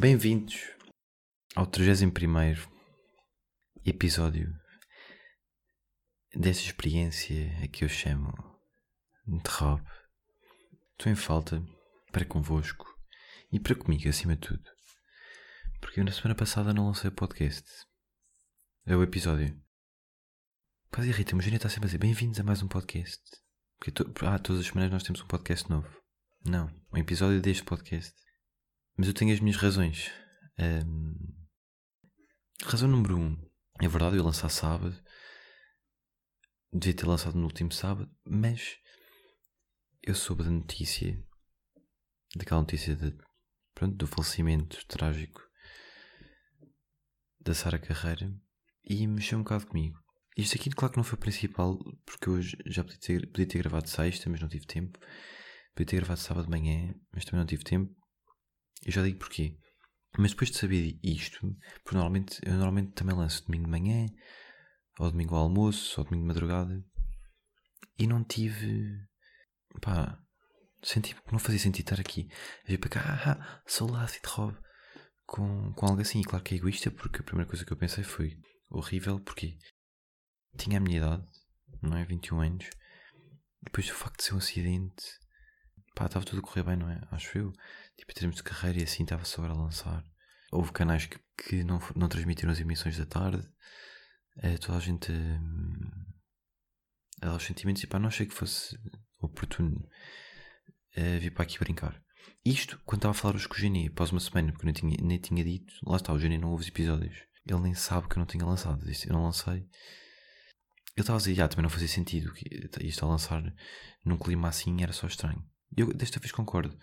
Bem-vindos ao 31 episódio desta experiência a que eu chamo de Rob. Estou em falta para convosco e para comigo, acima de tudo. Porque eu na semana passada não lancei o podcast. É o episódio. Quase irrita-me, o Eugênio está sempre a dizer bem-vindos a mais um podcast. Porque to... ah, todas as semanas nós temos um podcast novo. Não, um episódio deste podcast. Mas eu tenho as minhas razões. Um... Razão número um. É verdade, eu lançar sábado. Devia ter lançado no último sábado, mas eu soube da notícia, daquela notícia de, pronto, do falecimento trágico da Sara Carreira e mexeu um bocado comigo. Isto aqui, claro que não foi o principal, porque eu já podia ter, podia ter gravado sexta, mas não tive tempo. Podia ter gravado sábado de manhã, mas também não tive tempo. Eu já digo porquê. Mas depois de saber isto, porque normalmente, eu normalmente também lanço domingo de manhã, ou domingo ao almoço, ou domingo de madrugada, e não tive. pá. senti que não fazia sentido estar aqui a vir para cá, ah, ah, sou lá, de Rob, com, com algo assim. E claro que é egoísta, porque a primeira coisa que eu pensei foi horrível, porque tinha a minha idade, não é? 21 anos, depois do facto de ser um acidente, pá, estava tudo a correr bem, não é? Acho eu. Tipo, em termos de carreira e assim, estava só a lançar. Houve canais que, que não, não transmitiram as emissões da tarde. É, toda a gente. Hum, os sentimentos e pá, não achei que fosse oportuno é, vir para aqui brincar. Isto, quando estava a falar hoje com o Geni, após uma semana, porque eu nem tinha, nem tinha dito, lá está, o Geni não ouve os episódios. Ele nem sabe que eu não tinha lançado. Eu não lancei. Eu estava a dizer, ah, também não fazia sentido. Que isto a lançar num clima assim era só estranho. Eu desta vez concordo.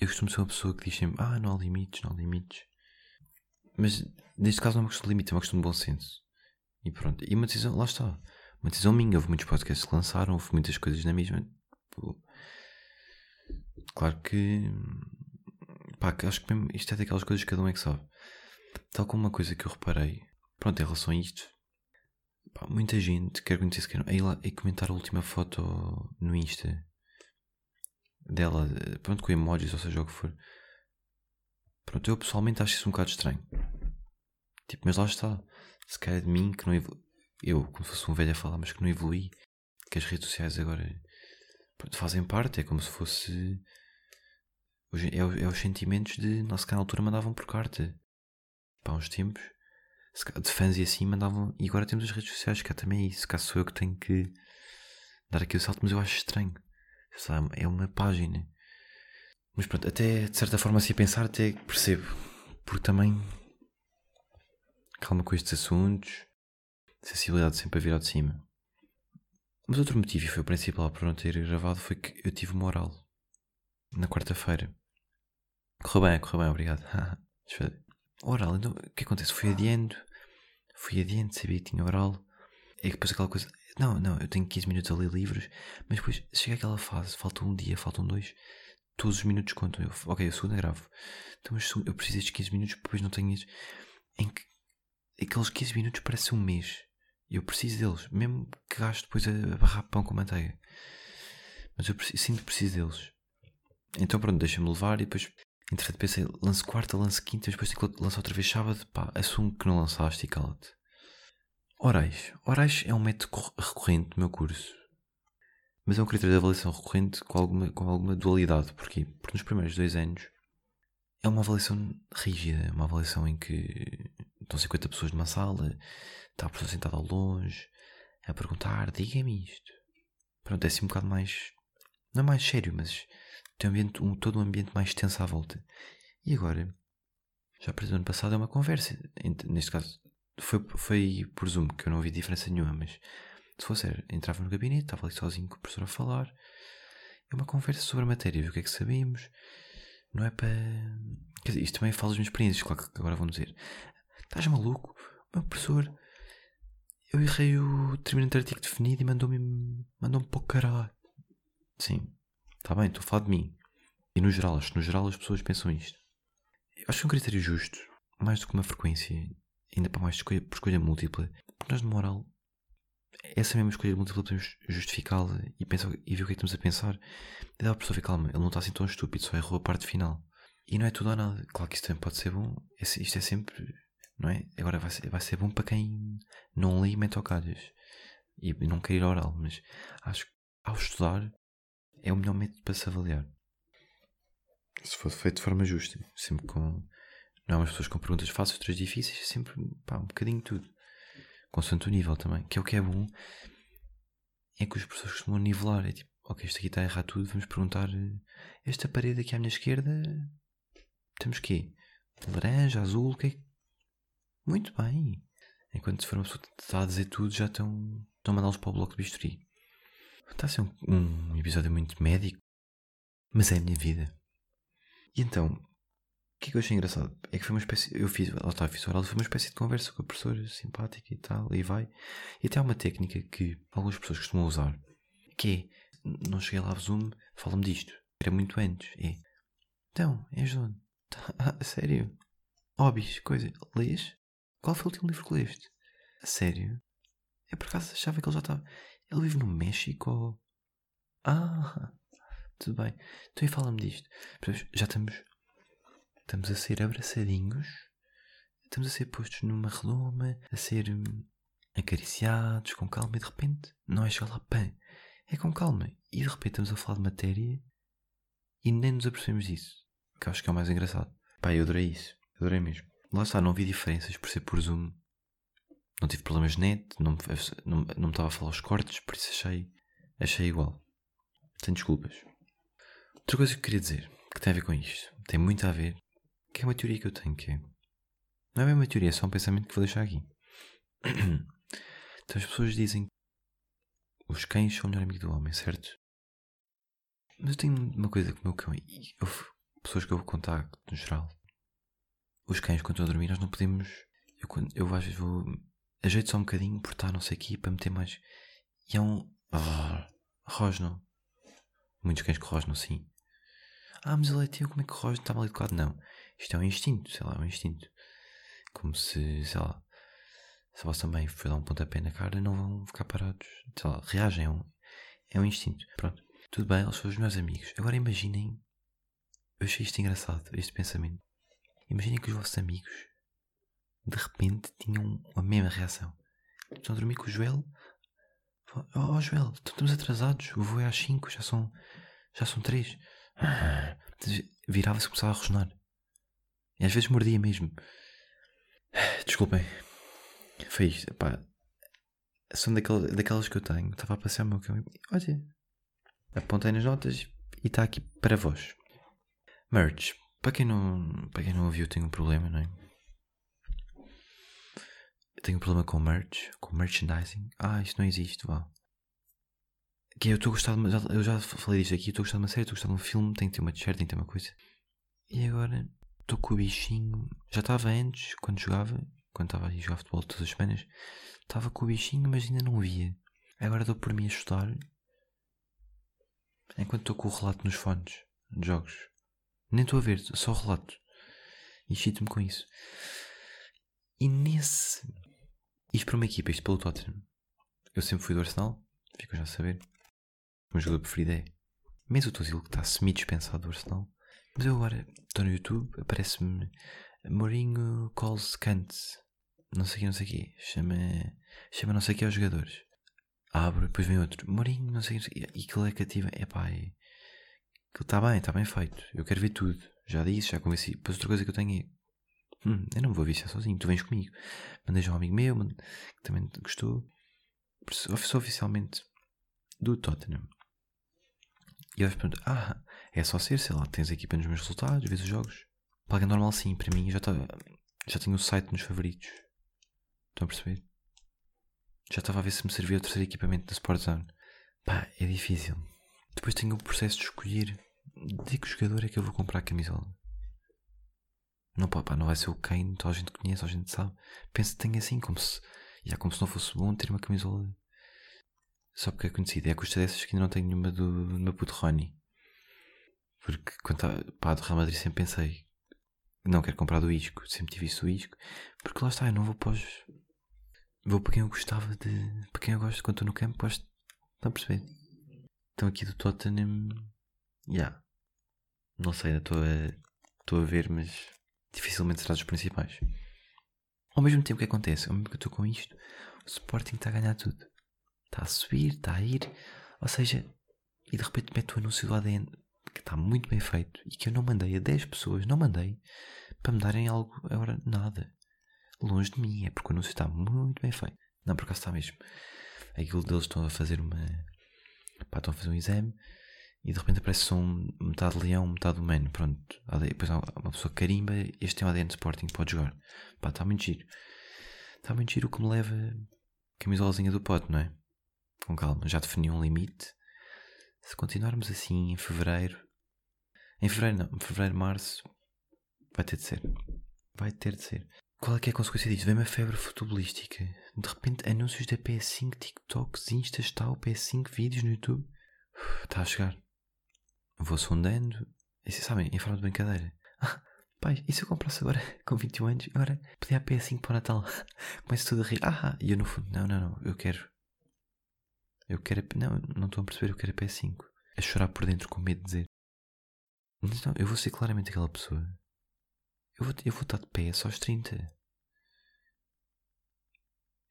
Eu costumo ser uma pessoa que diz sempre: Ah, não há limites, não há limites. Mas neste caso não é uma questão de limite, é uma questão de bom senso. E pronto. E uma decisão, lá está. Uma decisão minha. Houve muitos podcasts que lançaram, houve muitas coisas na mesma. Claro que. Pá, acho que mesmo, isto é daquelas coisas que cada um é que sabe. Tal como uma coisa que eu reparei, pronto, em relação a isto, pá, muita gente quer conhecer se quer aí lá e comentar a última foto no Insta dela, pronto, com emojis, ou seja, o que for. Pronto, eu pessoalmente acho isso um bocado estranho. Tipo, mas lá está. Se calhar é de mim que não evolui. Eu, como se fosse um velho a falar, mas que não evolui. Que as redes sociais agora pronto, fazem parte. É como se fosse. É, é os sentimentos de. Nossa, que na altura mandavam por carta. Para uns tempos. De fãs e assim mandavam. E agora temos as redes sociais, que é também isso. Caso sou eu que tenho que dar aqui o salto, mas eu acho estranho é uma página. Mas pronto, até de certa forma, se a pensar, até percebo. Porque também. Calma com estes assuntos. Sensibilidade sempre a vir ao de cima. Mas outro motivo, e foi o principal para não ter gravado, foi que eu tive uma oral. Na quarta-feira. Correu bem, correu bem, obrigado. oral, então o que acontece? Fui adiando. Fui adiando, sabia que tinha oral. É que depois aquela coisa. Não, não, eu tenho 15 minutos a ler livros, mas depois chega aquela fase, falta um dia, faltam dois, todos os minutos contam. Eu, ok, eu segunda gravo. Então, eu preciso destes 15 minutos, depois não tenho estes. Em que aqueles 15 minutos parece um mês. Eu preciso deles, mesmo que gaste depois a, barrar pão com manteiga. Mas eu preciso, sinto que preciso deles. Então pronto, deixa-me levar e depois, entretanto, pensei, lance quarta, lance quinta, depois lanço outra vez sábado, pá, assumo que não lançaste e cala-te. Orais. Orais é um método recorrente no meu curso. Mas é um critério de avaliação recorrente com alguma, com alguma dualidade. Porquê? Porque nos primeiros dois anos é uma avaliação rígida. Uma avaliação em que estão 50 pessoas numa sala, está a pessoa sentada ao longe, a perguntar: diga-me isto. Pronto, é assim um bocado mais. Não é mais sério, mas tem um ambiente, um, todo um ambiente mais tenso à volta. E agora, já para o ano passado, é uma conversa. Neste caso, foi, foi por Zoom que eu não vi diferença nenhuma, mas se fosse, entrava no gabinete, estava ali sozinho com o professor a falar. É uma conversa sobre a matéria, ver o que é que sabemos. Não é para. Quer dizer, isto também fala das minhas experiências, claro que agora vão dizer: Estás maluco? O meu professor. Eu errei o determinante artigo definido e mandou-me mandou-me para o caralho. Sim, está bem, estou a falar de mim. E no geral, acho que no geral as pessoas pensam isto. Acho que é um critério justo, mais do que uma frequência ainda para mais escolha, por escolha múltipla, porque nós de moral, essa mesma escolha múltipla podemos justificá-la e, pensar, e ver o que é que estamos a pensar. E dá a pessoa ver, calma, ele não está assim tão estúpido, só errou a parte final. E não é tudo ou nada. Claro que isto também pode ser bom. Isto é sempre. Não é? Agora vai ser, vai ser bom para quem não lê e mete ao calhas. E não quer ir oral. Mas acho que ao estudar é o melhor método para se avaliar. Se for feito de forma justa. Sempre com. Não é umas pessoas com perguntas fáceis, outras difíceis. Sempre pá, um bocadinho tudo. Consoante o nível também. Que é o que é bom. É que os professores costumam nivelar. É tipo, ok, isto aqui está a errar tudo. Vamos perguntar. Eh, esta parede aqui à minha esquerda. Temos quê? Laranja, azul, o que é Muito bem. Enquanto se for uma pessoa que está a dizer tudo, já estão, estão a mandá-los para o bloco de bisturi. Está a ser um, um episódio muito médico, mas é a minha vida. E então, o que é que eu achei engraçado? É que foi uma espécie. Eu fiz, lá está, fiz oral, foi uma espécie de conversa com a professora simpática e tal, e vai. E até há uma técnica que algumas pessoas costumam usar, que é: não cheguei lá ao Zoom, fala-me disto. Era muito antes. É. Então, és onde? Ah, sério? Hobbies, coisa. Lês? Qual foi o último livro que leste? A sério? É por acaso achava que ele já estava. Ele vive no México? Ah, tudo bem. Então e fala-me disto. Já estamos. Estamos a ser abraçadinhos. Estamos a ser postos numa redoma, a ser hum, acariciados com calma e de repente não é chegar lá, pã. É com calma. E de repente estamos a falar de matéria e nem nos apercebemos disso. Que acho que é o mais engraçado. Pá, eu adorei isso. Adorei mesmo. Lá está, não vi diferenças por ser por Zoom não tive problemas de net, não, não, não me estava a falar os cortes, por isso achei, achei igual. Sem desculpas. Outra coisa que queria dizer, que tem a ver com isto, tem muito a ver, que é uma teoria que eu tenho, que é, não é bem uma teoria, é só um pensamento que vou deixar aqui. Então as pessoas dizem que os cães são o melhor amigo do homem, certo? Mas eu tenho uma coisa com o meu cão, e pessoas que eu vou contar no geral. Os cães, quando estão a dormir, nós não podemos. Eu, eu às vezes vou ajeito só um bocadinho por estar não sei aqui para meter mais. E é um. Ah, rosno. Muitos cães que rosnam, sim. Ah, mas ele é tio, como é que rosno está mal educado? Não. Isto é um instinto, sei lá, é um instinto. Como se, sei lá, se vós também for dar um pontapé na cara, não vão ficar parados. Sei lá, reagem. É um, é um instinto. Pronto. Tudo bem, eles são os meus amigos. Agora imaginem. Eu achei isto engraçado, este pensamento. Imaginem que os vossos amigos de repente tinham a mesma reação. Estão a dormir com o Joel. Oh, oh Joel, estamos atrasados. O voo é às 5, já são, já são 3. Virava-se e começava a rosnar. E às vezes mordia mesmo. Desculpem. Foi isto. Pá. São daquelas, daquelas que eu tenho. Estava a passear o meu cão. Olha. Apontei nas notas e está aqui para vós. Merch. Para quem não, para quem não ouviu, tenho um problema, não é? Tenho um problema com merch, com merchandising. Ah, isto não existe, vá. Que é, eu estou a gostar de, Eu já falei disto aqui, estou a gostar de uma série, estou a gostar de um filme, tem que ter uma t-shirt, tem que ter uma coisa. E agora estou com o bichinho. Já estava antes, quando jogava, quando estava a jogar futebol todas as semanas, estava com o bichinho, mas ainda não via. Agora estou por mim a estudar. Enquanto estou com o relato nos fones de jogos. Nem estou a ver, só relato. E chito-me com isso. E nesse isto para uma equipa, isto pelo Tottenham. Eu sempre fui do Arsenal, fico já a saber. O meu jogador preferido é Mesut Ozil, que está semi-dispensado do Arsenal. Mas eu agora estou no YouTube, aparece-me Mourinho calls Kant. Não sei o que, não sei o que. Chama, chama não sei o que aos jogadores. Abro, depois vem outro. Mourinho, não sei o que. E aquilo é cativo. É pá, é... Aquilo está bem, está bem feito. Eu quero ver tudo. Já disse, já convenci. Depois outra coisa que eu tenho é Hum, eu não vou viciar sozinho, tu vens comigo. Mandei já um amigo meu que também gostou. Sou oficialmente do Tottenham. E perguntam: Ah, é só ser, sei lá, tens aqui para nos meus resultados, vês os jogos. Paga normal sim, para mim já, tá, já tenho o site nos favoritos. Estão a perceber? Já estava a ver se me servia o terceiro equipamento da Sport Zone. Pá, é difícil. Depois tenho o processo de escolher de que jogador é que eu vou comprar a camisola. Não, pá, não vai ser o Kane, toda a gente conhece, toda a gente sabe. Que tem assim, como se. Já como se não fosse bom ter uma camisola. Só porque é conhecido. É a custa dessas que ainda não tenho nenhuma do, do meu puto Rony. Porque quando estava. Pá, do Real Madrid sempre pensei. Não quero comprar do Isco. Sempre tive isso do Isco. Porque lá está, eu não vou para os. Vou para quem eu gostava de. Para quem eu gosto quando estou no campo. Gosto. Estão a perceber? Então aqui do Tottenham. Já. Yeah. Não sei, ainda estou a estou a ver, mas dificilmente será dos principais. Ao mesmo tempo que acontece, ao mesmo que eu estou com isto, o Sporting está a ganhar tudo. Está a subir, está a ir. Ou seja, e de repente mete o anúncio do ADN que está muito bem feito e que eu não mandei a 10 pessoas, não mandei para me darem algo, agora nada. Longe de mim, é porque o anúncio está muito bem feito. Não, por acaso está mesmo. Aquilo deles estão a fazer uma. Pá, estão a fazer um exame e de repente aparece um, metade leão, metade humano. Pronto. Depois há uma pessoa carimba, este tem o ADN Sporting, pode jogar. Pá, está muito giro. Está muito giro o que me leva Camisolazinha do pote, não é? Com calma, já defini um limite. Se continuarmos assim em fevereiro. Em fevereiro não, em fevereiro, março. Vai ter de ser. Vai ter de ser. Qual é que é a consequência disto? Vem uma febre futebolística. De repente, anúncios da PS5, TikToks, Instas, tal, PS5, vídeos no YouTube. Está a chegar. Vou sondando. E vocês sabem, em forma de brincadeira. Ah, pai, e se eu comprasse agora com 21 anos? Agora pedir a PS5 para o Natal. Começo tudo a rir. Ah, e eu no fundo, não, não, não, eu quero. Eu quero. Não, não estou a perceber, eu quero a PS5. A chorar por dentro com medo de dizer. Não, eu vou ser claramente aquela pessoa. Eu vou, eu vou estar de pé só aos 30.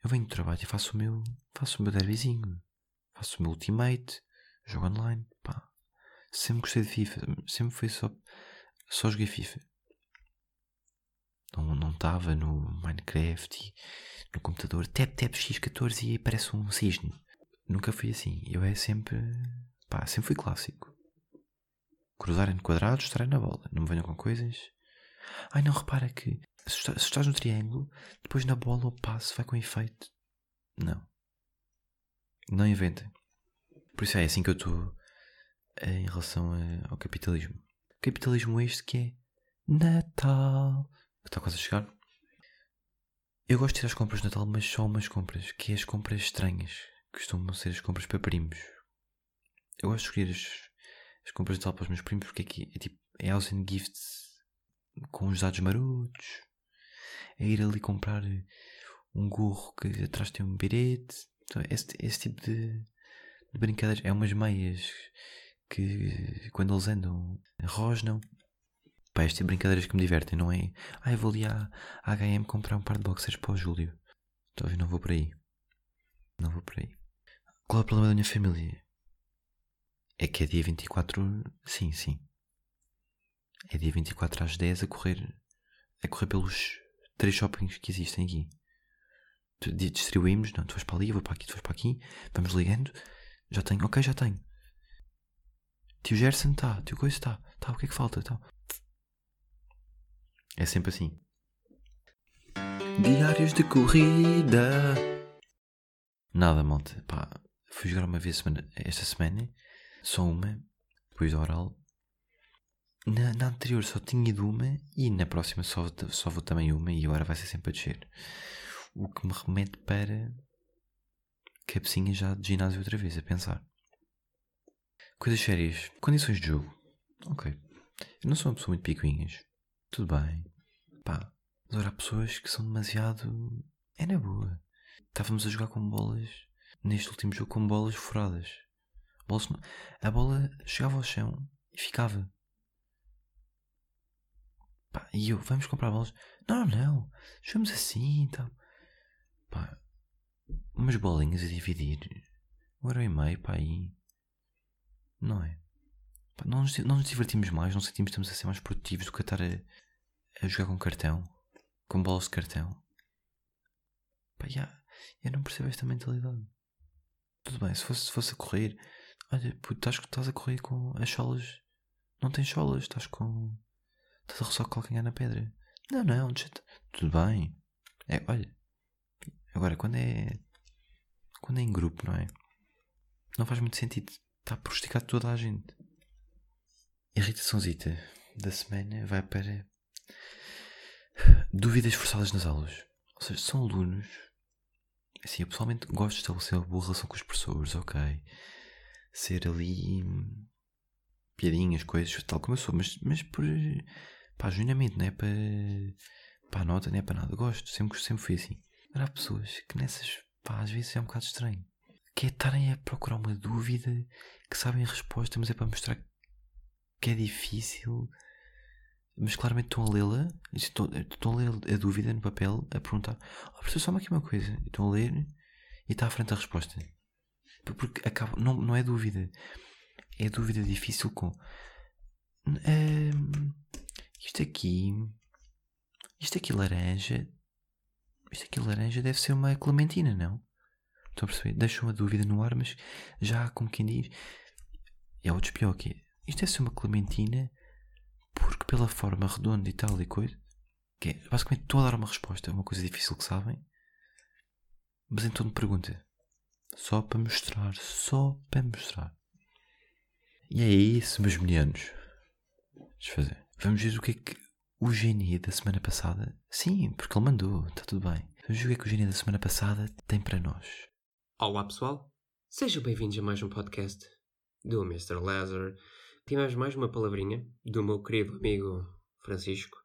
Eu venho do trabalho e faço o meu. Faço o meu derbyzinho. Faço o meu ultimate. Jogo online. Pá. Sempre gostei de FIFA. Sempre foi só. Só joguei FIFA. Não estava no Minecraft e no computador. Tap tap X14 e parece um cisne. Nunca fui assim. Eu é sempre. Pá, sempre fui clássico. Cruzarem quadrados, estarem na bola. Não me venham com coisas. Ai não, repara que se estás no triângulo, depois na bola o passo vai com efeito. Não. Não inventem. Por isso é assim que eu estou em relação ao capitalismo. Capitalismo este que é Natal. Que está quase a chegar. Eu gosto de ir às compras de Natal, mas só umas compras, que é as compras estranhas. Costumam ser as compras para primos. Eu gosto de escolher as, as compras de Natal para os meus primos porque aqui é tipo é house and gifts com os dados marotos. É ir ali comprar um gorro que atrás tem um birete. Então, esse, esse tipo de, de brincadeiras. É umas meias que quando eles andam rosnam. Pá, este tipo de brincadeiras que me divertem, não é? Ah, eu vou ali à, à HM comprar um par de boxers para o Júlio. Então não vou por aí. Não vou por aí. Qual é o problema da minha família? É que é dia 24. Sim, sim. É dia 24 às 10 a correr. A correr pelos três shoppings que existem aqui. Distribuímos, não, tu vais para ali, eu vou para aqui, tu vais para aqui. Vamos ligando. Já tenho, ok, já tenho. Tio Gerson está, tio Coisa está. Tá, o que é que falta? Tá. É sempre assim. Diários de corrida. Nada, malta. Pá, fui jogar uma vez semana, esta semana. Só uma. Depois do oral. Na, na, anterior só tinha ido uma e na próxima só, só vou também uma e agora vai ser sempre a descer. O que me remete para cabecinha já de ginásio outra vez, a pensar. Coisas sérias. Condições de jogo. Ok. Eu não sou uma pessoa muito picuinhas. Tudo bem. Pá. Mas agora há pessoas que são demasiado. É na boa. Estávamos a jogar com bolas. Neste último jogo com bolas furadas. A bola chegava ao chão e ficava. Pá, e eu, vamos comprar bolas? Não, não. Jogamos assim e tal. Pá. Umas bolinhas a dividir. Um euro e meio, pá, aí. Não é? Pá, não, nos, não nos divertimos mais, não sentimos que estamos a ser mais produtivos do que a estar a, a jogar com cartão, com bolas de cartão. Pá, já, eu não percebo esta mentalidade. Tudo bem, se fosse, se fosse a correr, olha, puto, estás, estás a correr com as solas. Não tens solas, estás com. Estás a roçar calcanhar na pedra. Não, não, tudo bem. É, olha, agora quando é. Quando é em grupo, não é? Não faz muito sentido está a prejudicar toda a gente. Irritaçãozita da semana vai para dúvidas forçadas nas aulas. Ou seja, são alunos. Assim, eu pessoalmente gosto de estabelecer uma boa relação com os professores, ok. Ser ali piadinhas, coisas, tal como eu sou, mas, mas por pá, genuinamente, não é para, para a nota, não é para nada. Gosto, sempre, sempre fui assim. Mas há pessoas que nessas, pá, às vezes é um bocado estranho que é estarem a procurar uma dúvida que sabem a resposta, mas é para mostrar que é difícil. Mas claramente estão a lê-la, estão, a ler a dúvida no papel, a perguntar: oh, professor, só aqui uma coisa. Estão a ler e está à frente a resposta. Porque acaba, não, não é dúvida, é dúvida difícil com. Um, isto aqui. Isto aqui laranja. Isto aqui laranja deve ser uma clementina, não? Estão a perceber? Deixam uma dúvida no ar, mas já como quem diz. É outro pior que. Isto deve ser uma clementina porque pela forma redonda e tal e coisa. Que é, basicamente estou a dar uma resposta, é uma coisa difícil que sabem. Mas então me pergunta. Só para mostrar, só para mostrar. E é isso, meus meninos. Deixa fazer. Vamos ver o que é que o gênio da semana passada. Sim, porque ele mandou, está tudo bem. Vamos ver o que é que o gênio da semana passada tem para nós. Olá pessoal, sejam bem-vindos a mais um podcast do Mr. Lazar. Tivemos mais uma palavrinha do meu querido amigo Francisco.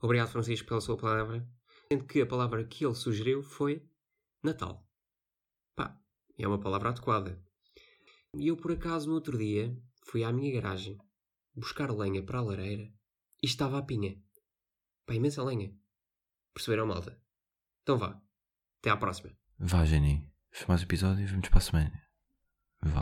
Obrigado, Francisco, pela sua palavra. Sendo que a palavra que ele sugeriu foi Natal. Pá, é uma palavra adequada. E eu, por acaso, no outro dia, fui à minha garagem buscar lenha para a lareira e estava a pinha. Pá, imensa lenha. Perceberam, malta? Então vá. Até à próxima. Vá, Jenny. Foi mais um episódio e vamos para a semana. Vá.